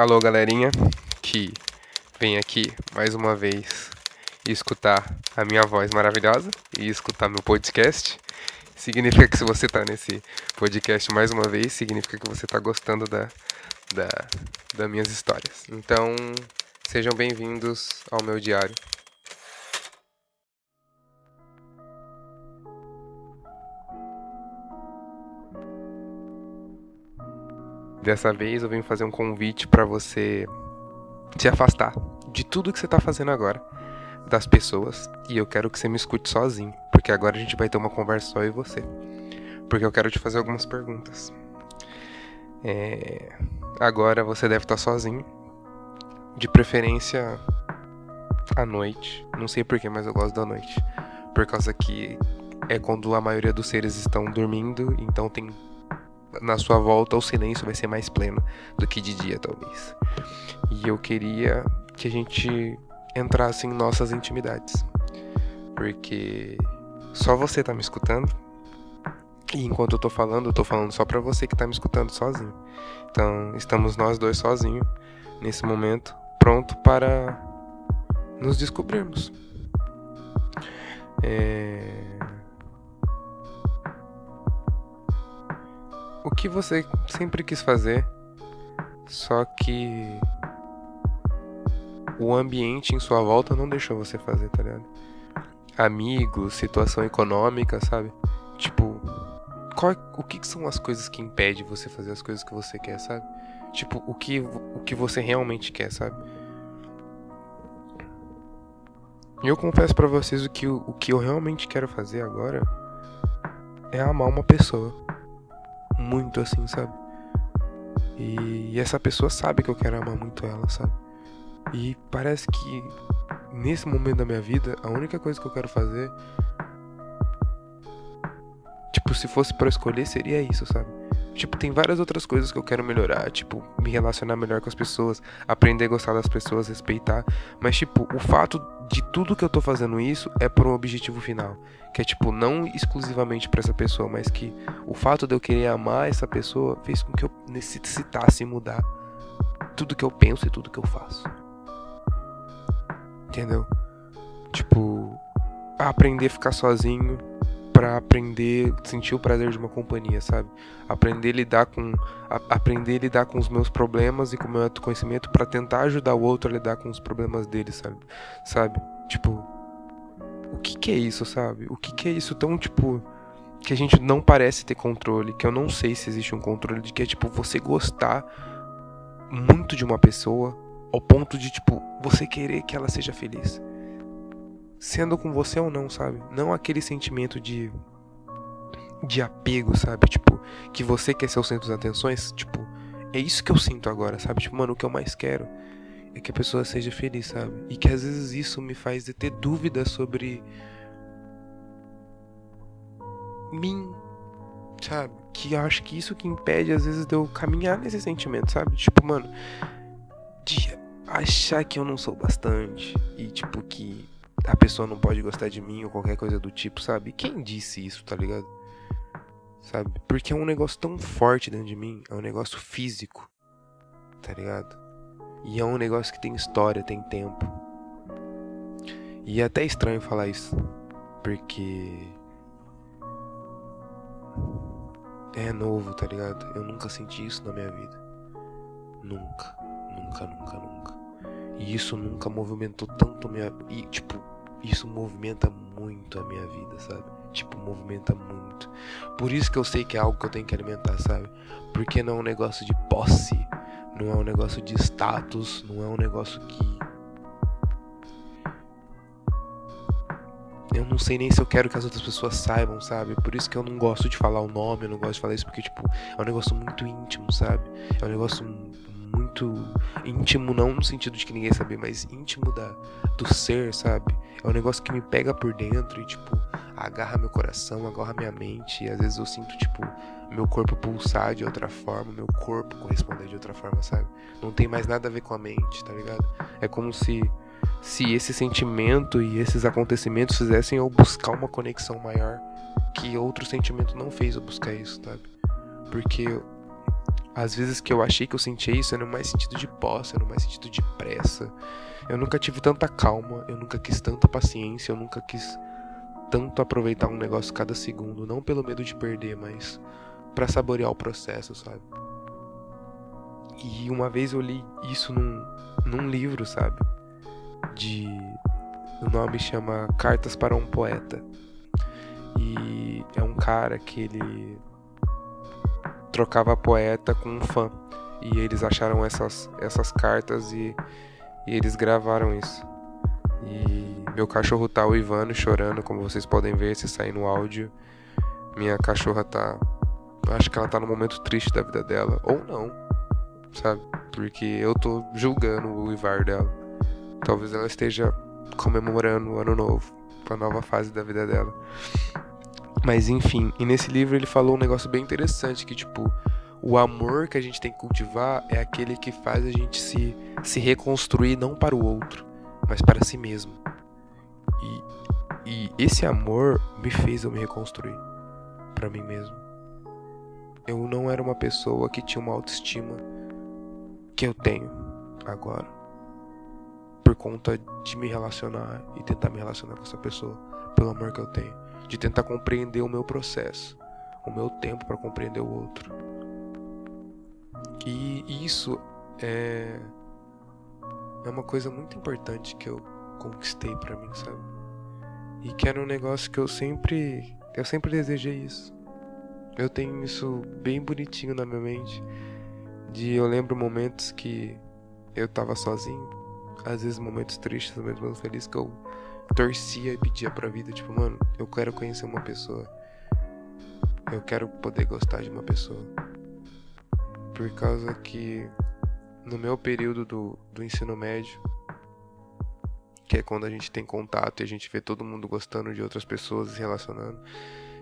Alô, galerinha que vem aqui mais uma vez escutar a minha voz maravilhosa e escutar meu podcast. Significa que se você está nesse podcast mais uma vez, significa que você está gostando da, da, das minhas histórias. Então, sejam bem-vindos ao meu diário. Dessa vez eu venho fazer um convite para você se afastar de tudo que você está fazendo agora, das pessoas, e eu quero que você me escute sozinho, porque agora a gente vai ter uma conversa só e você. Porque eu quero te fazer algumas perguntas. É... Agora você deve estar sozinho, de preferência à noite. Não sei porquê, mas eu gosto da noite. Por causa que é quando a maioria dos seres estão dormindo, então tem na sua volta o silêncio vai ser mais pleno do que de dia, talvez. E eu queria que a gente entrasse em nossas intimidades. Porque só você tá me escutando. E enquanto eu tô falando, eu tô falando só pra você que tá me escutando sozinho. Então, estamos nós dois sozinhos nesse momento, pronto para nos descobrirmos. É... o que você sempre quis fazer, só que o ambiente em sua volta não deixou você fazer, tá ligado? Amigos, situação econômica, sabe? Tipo, qual, o que, que são as coisas que impedem você fazer as coisas que você quer, sabe? Tipo, o que, o que você realmente quer, sabe? E eu confesso para vocês o que, o que eu realmente quero fazer agora é amar uma pessoa muito assim, sabe? E, e essa pessoa sabe que eu quero amar muito ela, sabe? E parece que nesse momento da minha vida, a única coisa que eu quero fazer. Tipo, se fosse para escolher, seria isso, sabe? Tipo, tem várias outras coisas que eu quero melhorar, tipo, me relacionar melhor com as pessoas, aprender a gostar das pessoas, respeitar. Mas, tipo, o fato de tudo que eu tô fazendo isso é por um objetivo final. Que é, tipo, não exclusivamente para essa pessoa, mas que o fato de eu querer amar essa pessoa fez com que eu necessitasse mudar tudo que eu penso e tudo que eu faço. Entendeu? Tipo, aprender a ficar sozinho para aprender, sentir o prazer de uma companhia, sabe? Aprender a lidar com a, aprender a lidar com os meus problemas e com o meu autoconhecimento para tentar ajudar o outro a lidar com os problemas dele, sabe? Sabe? Tipo, o que que é isso, sabe? O que que é isso tão tipo que a gente não parece ter controle, que eu não sei se existe um controle de que é tipo você gostar muito de uma pessoa ao ponto de tipo você querer que ela seja feliz sendo com você ou não, sabe? Não aquele sentimento de de apego, sabe? Tipo, que você quer ser o centro das atenções, tipo, é isso que eu sinto agora, sabe? Tipo, mano, o que eu mais quero é que a pessoa seja feliz, sabe? E que às vezes isso me faz ter dúvidas sobre mim, sabe? Que eu acho que isso que impede às vezes de eu caminhar nesse sentimento, sabe? Tipo, mano, de achar que eu não sou bastante e tipo que a pessoa não pode gostar de mim ou qualquer coisa do tipo, sabe? Quem disse isso, tá ligado? Sabe? Porque é um negócio tão forte dentro de mim, é um negócio físico, tá ligado? E é um negócio que tem história, tem tempo. E é até estranho falar isso, porque é novo, tá ligado? Eu nunca senti isso na minha vida. Nunca, nunca, nunca, nunca. E isso nunca movimentou tanto minha. E, tipo, isso movimenta muito a minha vida, sabe? Tipo, movimenta muito. Por isso que eu sei que é algo que eu tenho que alimentar, sabe? Porque não é um negócio de posse, não é um negócio de status, não é um negócio que. Eu não sei nem se eu quero que as outras pessoas saibam, sabe? Por isso que eu não gosto de falar o nome, eu não gosto de falar isso, porque, tipo, é um negócio muito íntimo, sabe? É um negócio muito íntimo, não no sentido de que ninguém sabe, mas íntimo da, do ser, sabe? É um negócio que me pega por dentro e, tipo, agarra meu coração, agarra minha mente. E às vezes eu sinto, tipo, meu corpo pulsar de outra forma, meu corpo corresponder de outra forma, sabe? Não tem mais nada a ver com a mente, tá ligado? É como se se esse sentimento e esses acontecimentos fizessem eu buscar uma conexão maior que outro sentimento não fez eu buscar isso, sabe? Porque Às vezes que eu achei que eu sentia isso era no mais sentido de posse, era no mais sentido de pressa. Eu nunca tive tanta calma, eu nunca quis tanta paciência, eu nunca quis tanto aproveitar um negócio cada segundo, não pelo medo de perder, mas para saborear o processo, sabe? E uma vez eu li isso num, num livro, sabe? De. O nome chama Cartas para um Poeta. E é um cara que ele trocava poeta com um fã. E eles acharam essas, essas cartas e, e eles gravaram isso. E meu cachorro tá uivando, chorando, como vocês podem ver se sair no áudio. Minha cachorra tá. Acho que ela tá num momento triste da vida dela. Ou não, sabe? Porque eu tô julgando o uivar dela. Talvez ela esteja comemorando o ano novo, a nova fase da vida dela. Mas enfim, e nesse livro ele falou um negócio bem interessante que tipo, o amor que a gente tem que cultivar é aquele que faz a gente se se reconstruir não para o outro, mas para si mesmo. E, e esse amor me fez eu me reconstruir para mim mesmo. Eu não era uma pessoa que tinha uma autoestima que eu tenho agora. Por conta de me relacionar e tentar me relacionar com essa pessoa, pelo amor que eu tenho de tentar compreender o meu processo, o meu tempo para compreender o outro. E isso é é uma coisa muito importante que eu conquistei para mim, sabe? E que era um negócio que eu sempre eu sempre desejei isso. Eu tenho isso bem bonitinho na minha mente. De eu lembro momentos que eu tava sozinho, às vezes momentos tristes, momentos felizes que eu torcia e pedia pra vida, tipo, mano, eu quero conhecer uma pessoa. Eu quero poder gostar de uma pessoa. Por causa que no meu período do, do ensino médio, que é quando a gente tem contato e a gente vê todo mundo gostando de outras pessoas e se relacionando.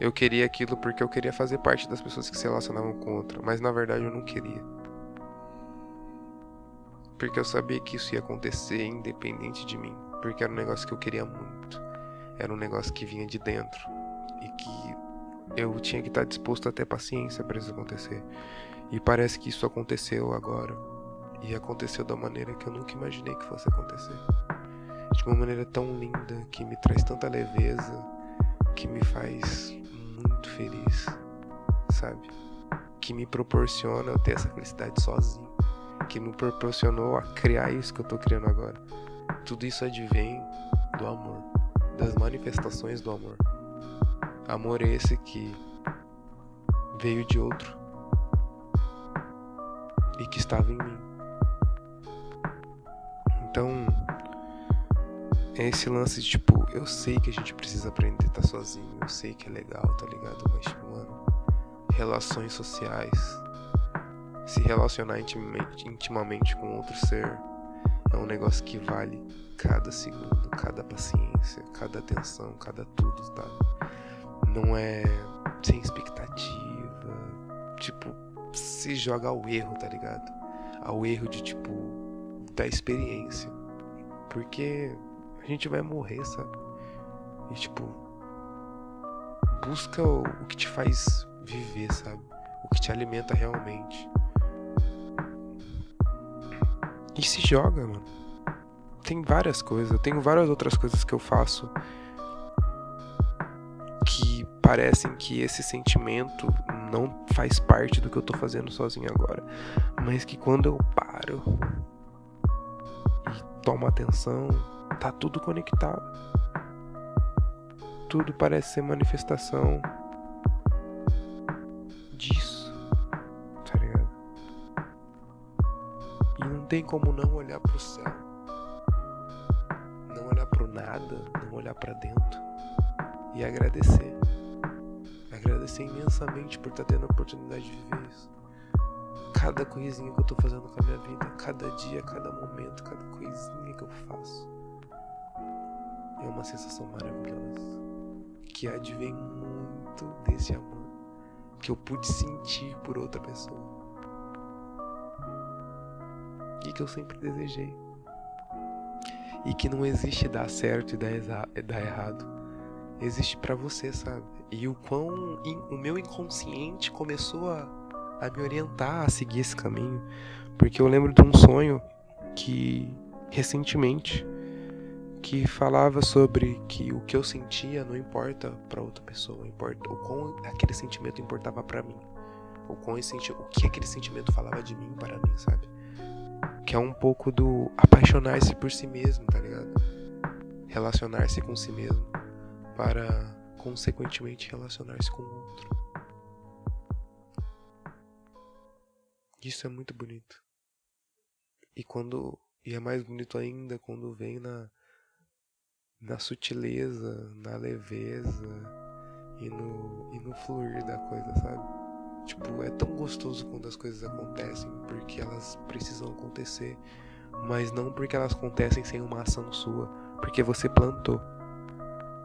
Eu queria aquilo porque eu queria fazer parte das pessoas que se relacionavam com outra, mas na verdade eu não queria. Porque eu sabia que isso ia acontecer independente de mim porque era um negócio que eu queria muito. Era um negócio que vinha de dentro e que eu tinha que estar disposto a ter paciência para isso acontecer. E parece que isso aconteceu agora. E aconteceu da maneira que eu nunca imaginei que fosse acontecer. De uma maneira tão linda, que me traz tanta leveza, que me faz muito feliz, sabe? Que me proporciona eu ter essa felicidade sozinho. Que me proporcionou a criar isso que eu tô criando agora. Tudo isso advém do amor, das manifestações do amor. Amor esse que veio de outro e que estava em mim. Então, é esse lance de tipo, eu sei que a gente precisa aprender a estar sozinho, eu sei que é legal, tá ligado? Mas, tipo, mano, relações sociais, se relacionar intimamente, intimamente com outro ser é um negócio que vale cada segundo, cada paciência, cada atenção, cada tudo, tá? Não é sem expectativa. Tipo, se joga ao erro, tá ligado? Ao erro de, tipo, da experiência. Porque a gente vai morrer, sabe? E, tipo, busca o, que te faz viver, sabe? O que te alimenta realmente. E se joga, mano. Tem várias coisas. Eu tenho várias outras coisas que eu faço que parecem que esse sentimento não faz parte do que eu tô fazendo sozinho agora. Mas que quando eu paro e tomo atenção, tá tudo conectado. Tudo parece ser manifestação tem como não olhar para o céu, não olhar para o nada, não olhar para dentro e agradecer. Agradecer imensamente por estar tá tendo a oportunidade de viver isso. Cada coisinha que eu estou fazendo com a minha vida, cada dia, cada momento, cada coisinha que eu faço. É uma sensação maravilhosa que advém muito desse amor que eu pude sentir por outra pessoa e que eu sempre desejei. E que não existe dar certo e dar, dar errado. Existe para você, sabe? E o quão in, o meu inconsciente começou a, a me orientar a seguir esse caminho, porque eu lembro de um sonho que recentemente que falava sobre que o que eu sentia não importa para outra pessoa, importa o quão aquele sentimento importava para mim, o quão esse, o que aquele sentimento falava de mim para mim, sabe? Que é um pouco do apaixonar-se por si mesmo, tá ligado? Relacionar-se com si mesmo para consequentemente relacionar-se com o outro. Isso é muito bonito. E quando e é mais bonito ainda quando vem na na sutileza, na leveza e no, e no fluir da coisa, sabe? Tipo, é tão gostoso quando as coisas acontecem porque elas precisam acontecer, mas não porque elas acontecem sem uma ação sua, porque você plantou.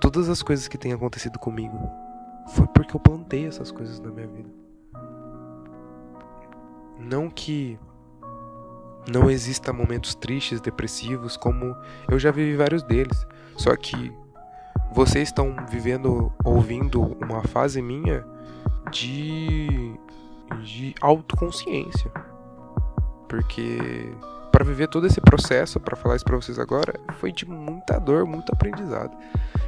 Todas as coisas que têm acontecido comigo foi porque eu plantei essas coisas na minha vida. Não que não exista momentos tristes, depressivos, como eu já vivi vários deles. Só que vocês estão vivendo, ouvindo uma fase minha de, de autoconsciência. Porque para viver todo esse processo, para falar isso para vocês agora, foi de muita dor, muito aprendizado.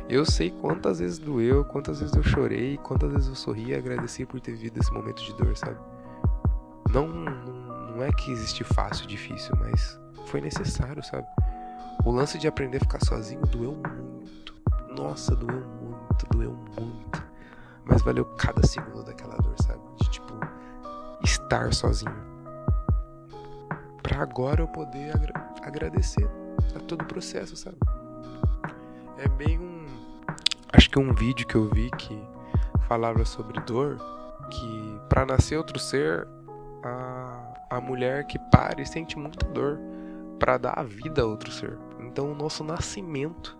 Eu sei quantas vezes doeu, quantas vezes eu chorei, quantas vezes eu sorri e agradeci por ter vivido esse momento de dor, sabe? Não, não, é que existe fácil, difícil, mas foi necessário, sabe? O lance de aprender a ficar sozinho doeu muito. Nossa, doeu muito, doeu muito. Mas valeu cada segundo daquela dor, sabe? De tipo, estar sozinho. Pra agora eu poder agra agradecer a todo o processo, sabe? É bem um. Acho que um vídeo que eu vi que falava sobre dor. Que para nascer outro ser, a, a mulher que pare sente muita dor para dar a vida a outro ser. Então, o nosso nascimento,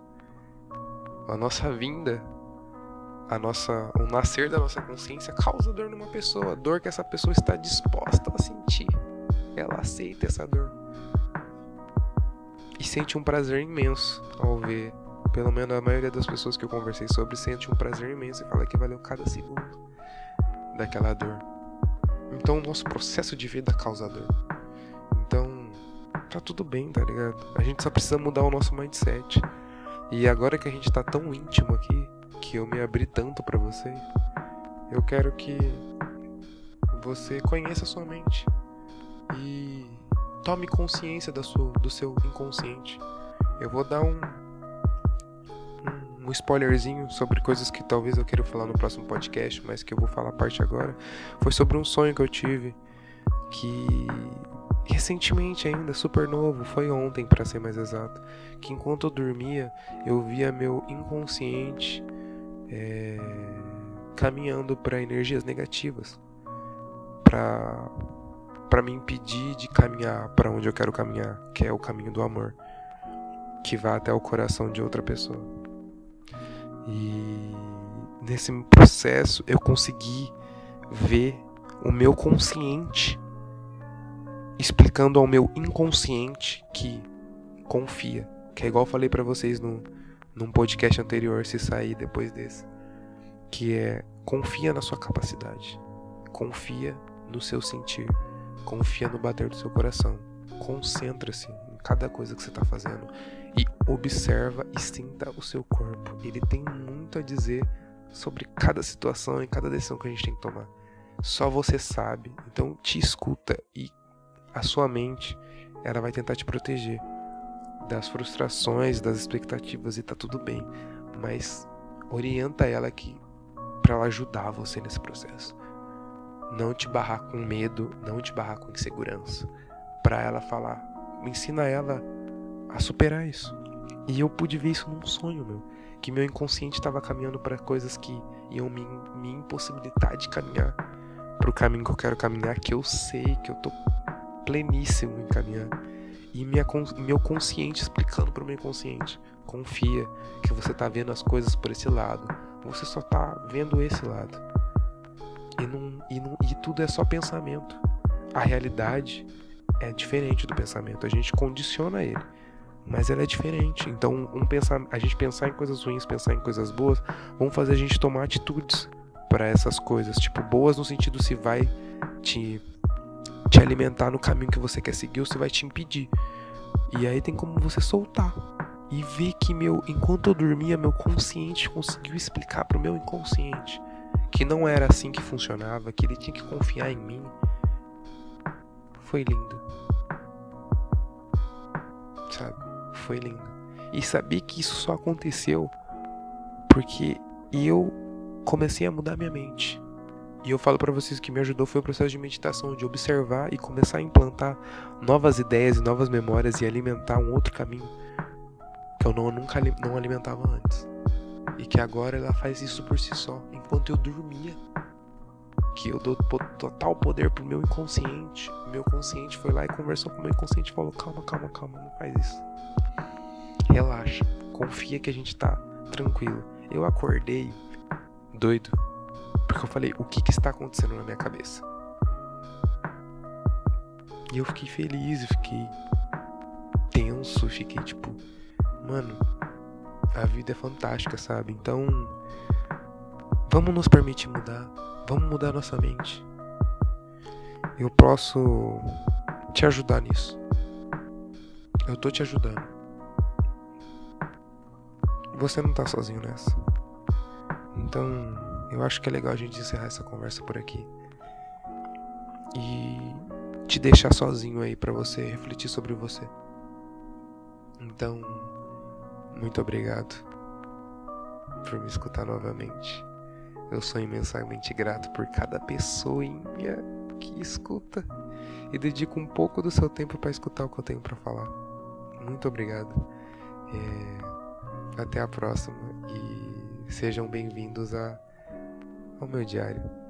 a nossa vinda, a nossa, o nascer da nossa consciência causa dor numa pessoa, dor que essa pessoa está disposta a sentir. Ela aceita essa dor e sente um prazer imenso ao ver. Pelo menos a maioria das pessoas que eu conversei sobre sente um prazer imenso e fala que valeu cada segundo daquela dor. Então, o nosso processo de vida causa dor tá tudo bem, tá ligado? A gente só precisa mudar o nosso mindset. E agora que a gente tá tão íntimo aqui, que eu me abri tanto para você, eu quero que você conheça sua mente e tome consciência da sua, do seu inconsciente. Eu vou dar um, um, um spoilerzinho sobre coisas que talvez eu queira falar no próximo podcast, mas que eu vou falar a parte agora. Foi sobre um sonho que eu tive que recentemente ainda, super novo, foi ontem para ser mais exato, que enquanto eu dormia, eu via meu inconsciente é, caminhando para energias negativas, para para me impedir de caminhar para onde eu quero caminhar, que é o caminho do amor, que vai até o coração de outra pessoa. E nesse processo eu consegui ver o meu consciente explicando ao meu inconsciente que confia, que é igual eu falei para vocês no, num podcast anterior, se sair depois desse, que é confia na sua capacidade, confia no seu sentir, confia no bater do seu coração, concentra-se em cada coisa que você está fazendo e observa e sinta o seu corpo. Ele tem muito a dizer sobre cada situação e cada decisão que a gente tem que tomar. Só você sabe. Então te escuta e a sua mente ela vai tentar te proteger das frustrações, das expectativas e tá tudo bem, mas orienta ela que para ela ajudar você nesse processo. Não te barrar com medo, não te barrar com insegurança, para ela falar, ensina ela a superar isso. E eu pude ver isso num sonho meu, que meu inconsciente estava caminhando para coisas que iam me, me impossibilitar de caminhar para o caminho que eu quero caminhar, que eu sei que eu tô pleníssimo em caminhar. E minha, meu consciente explicando para o meu inconsciente: confia que você está vendo as coisas por esse lado. Você só está vendo esse lado. E, não, e, não, e tudo é só pensamento. A realidade é diferente do pensamento. A gente condiciona ele. Mas ela é diferente. Então, um pensar, a gente pensar em coisas ruins, pensar em coisas boas, vão fazer a gente tomar atitudes para essas coisas, tipo boas no sentido se vai te te alimentar no caminho que você quer seguir ou se vai te impedir. E aí tem como você soltar e ver que meu, enquanto eu dormia, meu consciente conseguiu explicar pro meu inconsciente que não era assim que funcionava, que ele tinha que confiar em mim. Foi lindo. Sabe? Foi lindo. E saber que isso só aconteceu porque eu comecei a mudar minha mente. E eu falo para vocês que me ajudou foi o processo de meditação, de observar e começar a implantar novas ideias e novas memórias e alimentar um outro caminho que eu não, nunca não alimentava antes. E que agora ela faz isso por si só, enquanto eu dormia. Que eu dou total poder pro meu inconsciente. Meu consciente foi lá e conversou com o meu inconsciente e falou: calma, calma, calma, não faz isso. Relaxa, confia que a gente tá tranquilo. Eu acordei doido porque eu falei, o que, que está acontecendo na minha cabeça? E eu fiquei feliz, eu fiquei tenso, fiquei tipo, mano, a vida é fantástica, sabe? Então, vamos nos permitir mudar, vamos mudar nossa mente. Eu posso te ajudar nisso. Eu tô te ajudando. Você não tá sozinho nessa. Então, eu acho que é legal a gente encerrar essa conversa por aqui. E te deixar sozinho aí para você refletir sobre você. Então, muito obrigado por me escutar novamente. Eu sou imensamente grato por cada pessoinha que escuta e dedica um pouco do seu tempo para escutar o que eu tenho para falar. Muito obrigado. É... Até a próxima e sejam bem-vindos a ao meu diário.